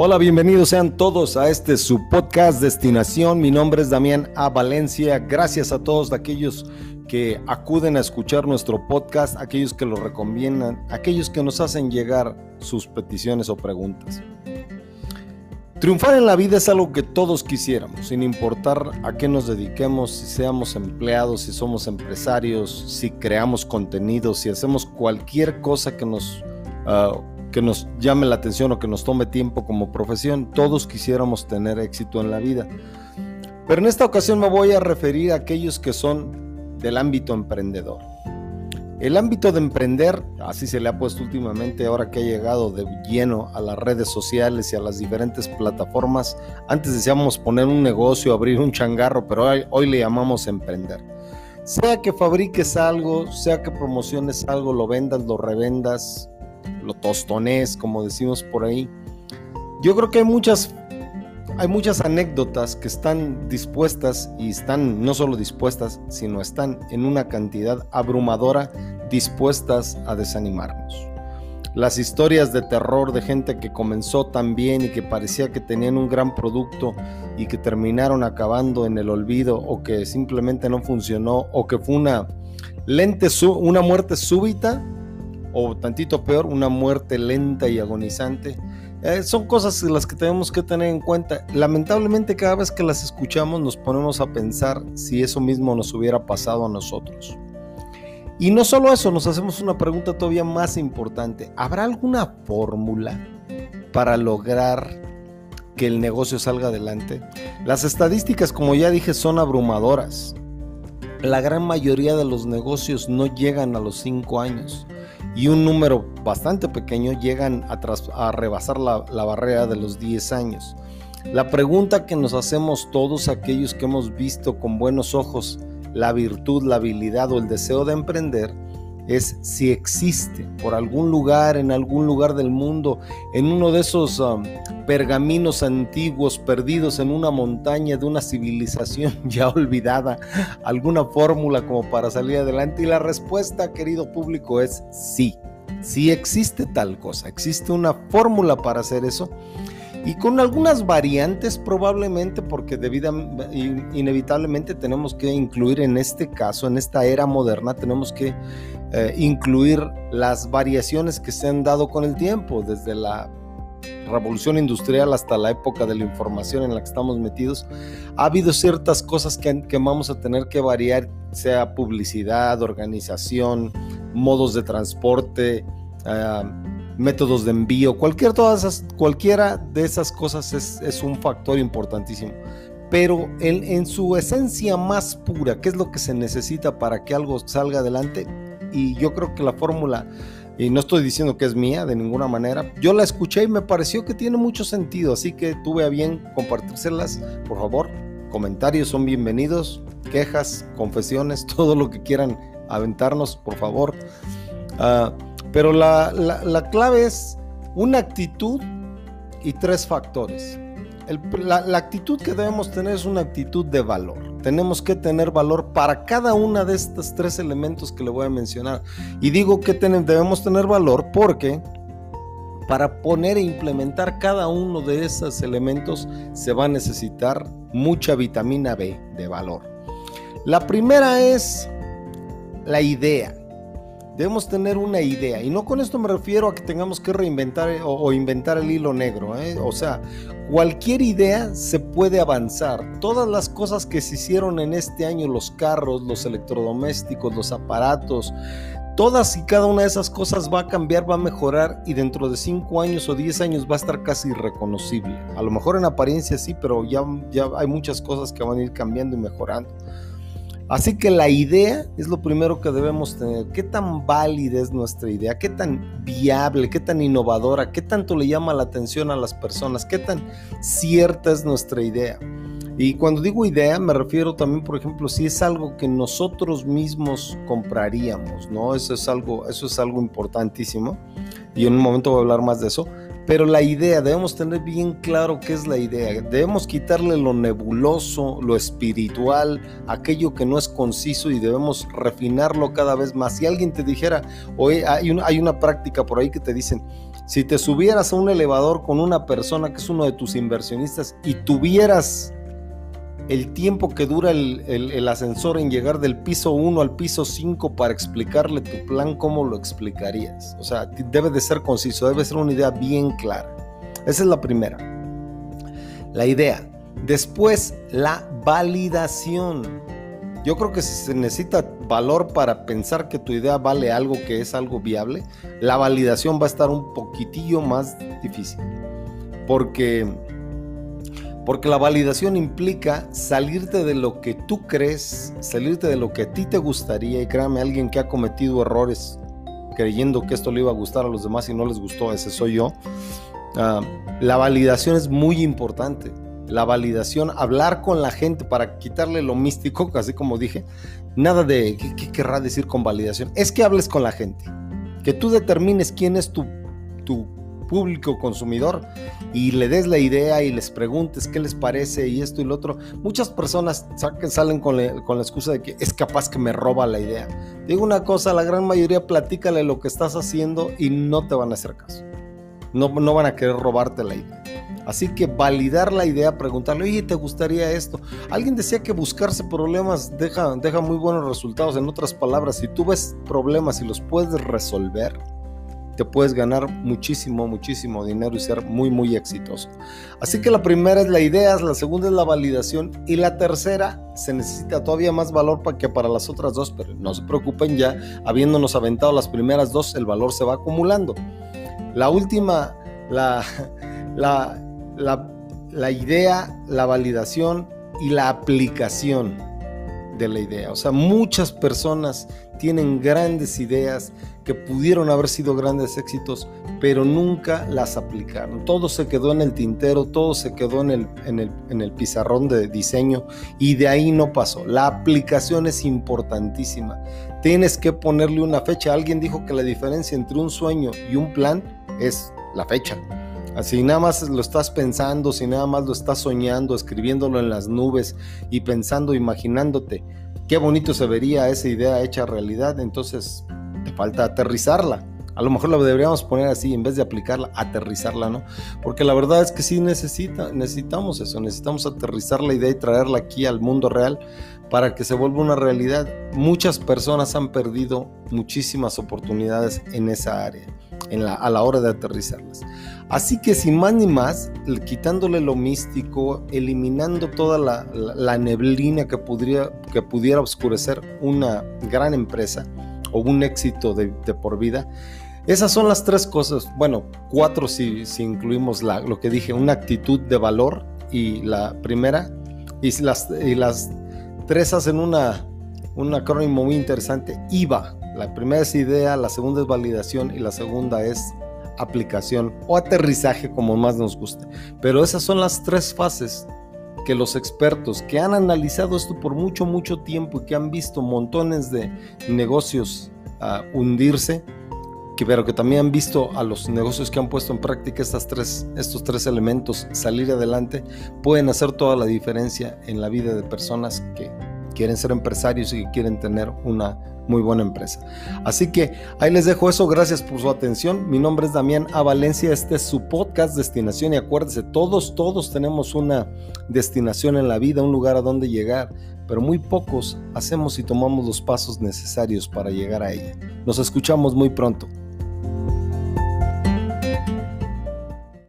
Hola, bienvenidos sean todos a este su podcast Destinación. Mi nombre es Damián A. Valencia. Gracias a todos aquellos que acuden a escuchar nuestro podcast, aquellos que lo recomiendan, aquellos que nos hacen llegar sus peticiones o preguntas. Triunfar en la vida es algo que todos quisiéramos, sin importar a qué nos dediquemos, si seamos empleados, si somos empresarios, si creamos contenido, si hacemos cualquier cosa que nos uh, que nos llame la atención o que nos tome tiempo como profesión. Todos quisiéramos tener éxito en la vida. Pero en esta ocasión me voy a referir a aquellos que son del ámbito emprendedor. El ámbito de emprender, así se le ha puesto últimamente ahora que ha llegado de lleno a las redes sociales y a las diferentes plataformas. Antes decíamos poner un negocio, abrir un changarro, pero hoy, hoy le llamamos emprender. Sea que fabriques algo, sea que promociones algo, lo vendas, lo revendas, lo tostonés, como decimos por ahí. Yo creo que hay muchas, hay muchas anécdotas que están dispuestas y están no solo dispuestas, sino están en una cantidad abrumadora dispuestas a desanimarnos. Las historias de terror de gente que comenzó tan bien y que parecía que tenían un gran producto y que terminaron acabando en el olvido o que simplemente no funcionó o que fue una, lente, una muerte súbita o tantito peor, una muerte lenta y agonizante. Eh, son cosas las que tenemos que tener en cuenta. Lamentablemente cada vez que las escuchamos nos ponemos a pensar si eso mismo nos hubiera pasado a nosotros. Y no solo eso, nos hacemos una pregunta todavía más importante. ¿Habrá alguna fórmula para lograr que el negocio salga adelante? Las estadísticas, como ya dije, son abrumadoras. La gran mayoría de los negocios no llegan a los 5 años y un número bastante pequeño llegan a, rebasar la, barrera de los 10 años. La pregunta que nos hacemos todos aquellos que hemos visto con buenos ojos la virtud, la habilidad o el deseo de emprender es si existe por algún lugar, en algún lugar del mundo, en uno de esos um, pergaminos antiguos perdidos en una montaña de una civilización ya olvidada, alguna fórmula como para salir adelante. Y la respuesta, querido público, es sí. Sí existe tal cosa, existe una fórmula para hacer eso y con algunas variantes probablemente porque debida, inevitablemente tenemos que incluir en este caso, en esta era moderna, tenemos que eh, incluir las variaciones que se han dado con el tiempo, desde la revolución industrial hasta la época de la información en la que estamos metidos, ha habido ciertas cosas que, que vamos a tener que variar, sea publicidad, organización, modos de transporte, uh, métodos de envío, cualquier, todas cualquiera de esas cosas es, un factor importantísimo. Pero en, en, su esencia más pura, ¿qué es lo que se necesita para que algo salga adelante? Y yo creo que la fórmula, y no estoy diciendo que es mía de ninguna manera, yo la escuché y me pareció que tiene mucho sentido, así que tuve a bien compartírselas, por favor. Comentarios son bienvenidos, quejas, confesiones, todo lo que quieran aventarnos, por favor. Uh, pero la, clave es una actitud y tres factores. la, la, actitud que debemos tener es una actitud de valor. Tenemos que tener valor para cada una de estos tres elementos que le voy a mencionar. Y digo que debemos tener valor porque para poner e implementar cada uno de esos elementos se va a necesitar mucha vitamina B de valor. La primera es la idea. Debemos tener una idea. Y no con esto me refiero a que tengamos que reinventar eh, o, inventar el hilo negro. ¿eh? O sea, cualquier idea se puede avanzar. Todas las cosas que se hicieron en este año, los carros, los electrodomésticos, los aparatos, todas y cada una de esas cosas va a cambiar, va a mejorar y dentro de 5 años o 10 años va a estar casi irreconocible. A lo mejor en apariencia sí, pero ya, ya hay muchas cosas que van a ir cambiando y mejorando. Así que la idea es lo primero que debemos tener. ¿Qué tan válida es nuestra idea? ¿Qué tan viable? ¿Qué tan innovadora? ¿Qué tanto le llama la atención a las personas? ¿Qué tan cierta es nuestra idea? Y cuando digo idea me refiero también, por ejemplo, si es algo que nosotros mismos compraríamos, ¿no? Eso es algo, eso es algo importantísimo. Y en un momento voy a hablar más de eso. Pero la idea, debemos tener bien claro qué es la idea. Debemos quitarle lo nebuloso, lo espiritual, aquello que no es conciso y debemos refinarlo cada vez más. Si alguien te dijera, oye, hay una, hay una práctica por ahí que te dicen, si te subieras a un elevador con una persona que es uno de tus inversionistas y tuvieras el tiempo que dura el, ascensor en llegar del piso 1 al piso 5 para explicarle tu plan, ¿cómo lo explicarías? O sea, debe de ser conciso, debe ser una idea bien clara. Esa es la primera. La idea. Después, la validación. Yo creo que si se necesita valor para pensar que tu idea vale algo, que es algo viable, la validación va a estar un poquitillo más difícil. Porque porque la validación implica salirte de lo que tú crees, salirte de lo que a ti te gustaría. Y créame, alguien que ha cometido errores creyendo que esto le iba a gustar a los demás y no les gustó, ese soy yo. Ah, la validación es muy importante. La validación, hablar con la gente para quitarle lo místico, así como dije, nada de qué, querrá decir con validación. Es que hables con la gente, que tú determines quién es tu, tu público consumidor y le des la idea y les preguntes qué les parece y esto y lo otro, muchas personas salen con, la excusa de que es capaz que me roba la idea. Digo una cosa, la gran mayoría platícale lo que estás haciendo y no te van a hacer caso. No, no van a querer robarte la idea. Así que validar la idea, preguntarle, oye, ¿te gustaría esto? Alguien decía que buscarse problemas deja, deja muy buenos resultados. En otras palabras, si tú ves problemas y los puedes resolver, te puedes ganar muchísimo, muchísimo dinero y ser muy, muy exitoso. Así que la primera es la idea, la segunda es la validación y la tercera se necesita todavía más valor para que para las otras dos, pero no se preocupen ya, habiéndonos aventado las primeras dos, el valor se va acumulando. La última, la, la, la, la idea, la validación y la aplicación de la idea. O sea, muchas personas tienen grandes ideas que pudieron haber sido grandes éxitos, pero nunca las aplicaron. Todo se quedó en el tintero, todo se quedó en el, en el, en el pizarrón de diseño y de ahí no pasó. La aplicación es importantísima. Tienes que ponerle una fecha. Alguien dijo que la diferencia entre un sueño y un plan es la fecha. Así nada más lo estás pensando, si nada más lo estás soñando, escribiéndolo en las nubes y pensando, imaginándote, qué bonito se vería esa idea hecha realidad, entonces te falta aterrizarla. A lo mejor la deberíamos poner así, en vez de aplicarla, aterrizarla, ¿no? Porque la verdad es que sí necesita, necesitamos eso, necesitamos aterrizar la idea y traerla aquí al mundo real para que se vuelva una realidad. Muchas personas han perdido muchísimas oportunidades en esa área, en la, a la hora de aterrizarlas. Así que sin más ni más, quitándole lo místico, eliminando toda la, neblina que, pudiera, que pudiera oscurecer una gran empresa o un éxito de, por vida, esas son las tres cosas, bueno, cuatro si, incluimos la, lo que dije, una actitud de valor y la primera, y las, y las tres hacen una, un acrónimo muy interesante, IVA. La primera es idea, la segunda es validación y la segunda es aplicación o aterrizaje como más nos guste. Pero esas son las tres fases que los expertos que han analizado esto por mucho, mucho tiempo y que han visto montones de negocios uh, hundirse, que, pero que también han visto a los negocios que han puesto en práctica estas tres, estos tres elementos salir adelante, pueden hacer toda la diferencia en la vida de personas que quieren ser empresarios y que quieren tener una muy buena empresa. Así que ahí les dejo eso. Gracias por su atención. Mi nombre es Damián A. Valencia. Este es su podcast Destinación. Y acuérdense, todos, todos tenemos una destinación en la vida, un lugar a donde llegar. Pero muy pocos hacemos y tomamos los pasos necesarios para llegar a ella. Nos escuchamos muy pronto.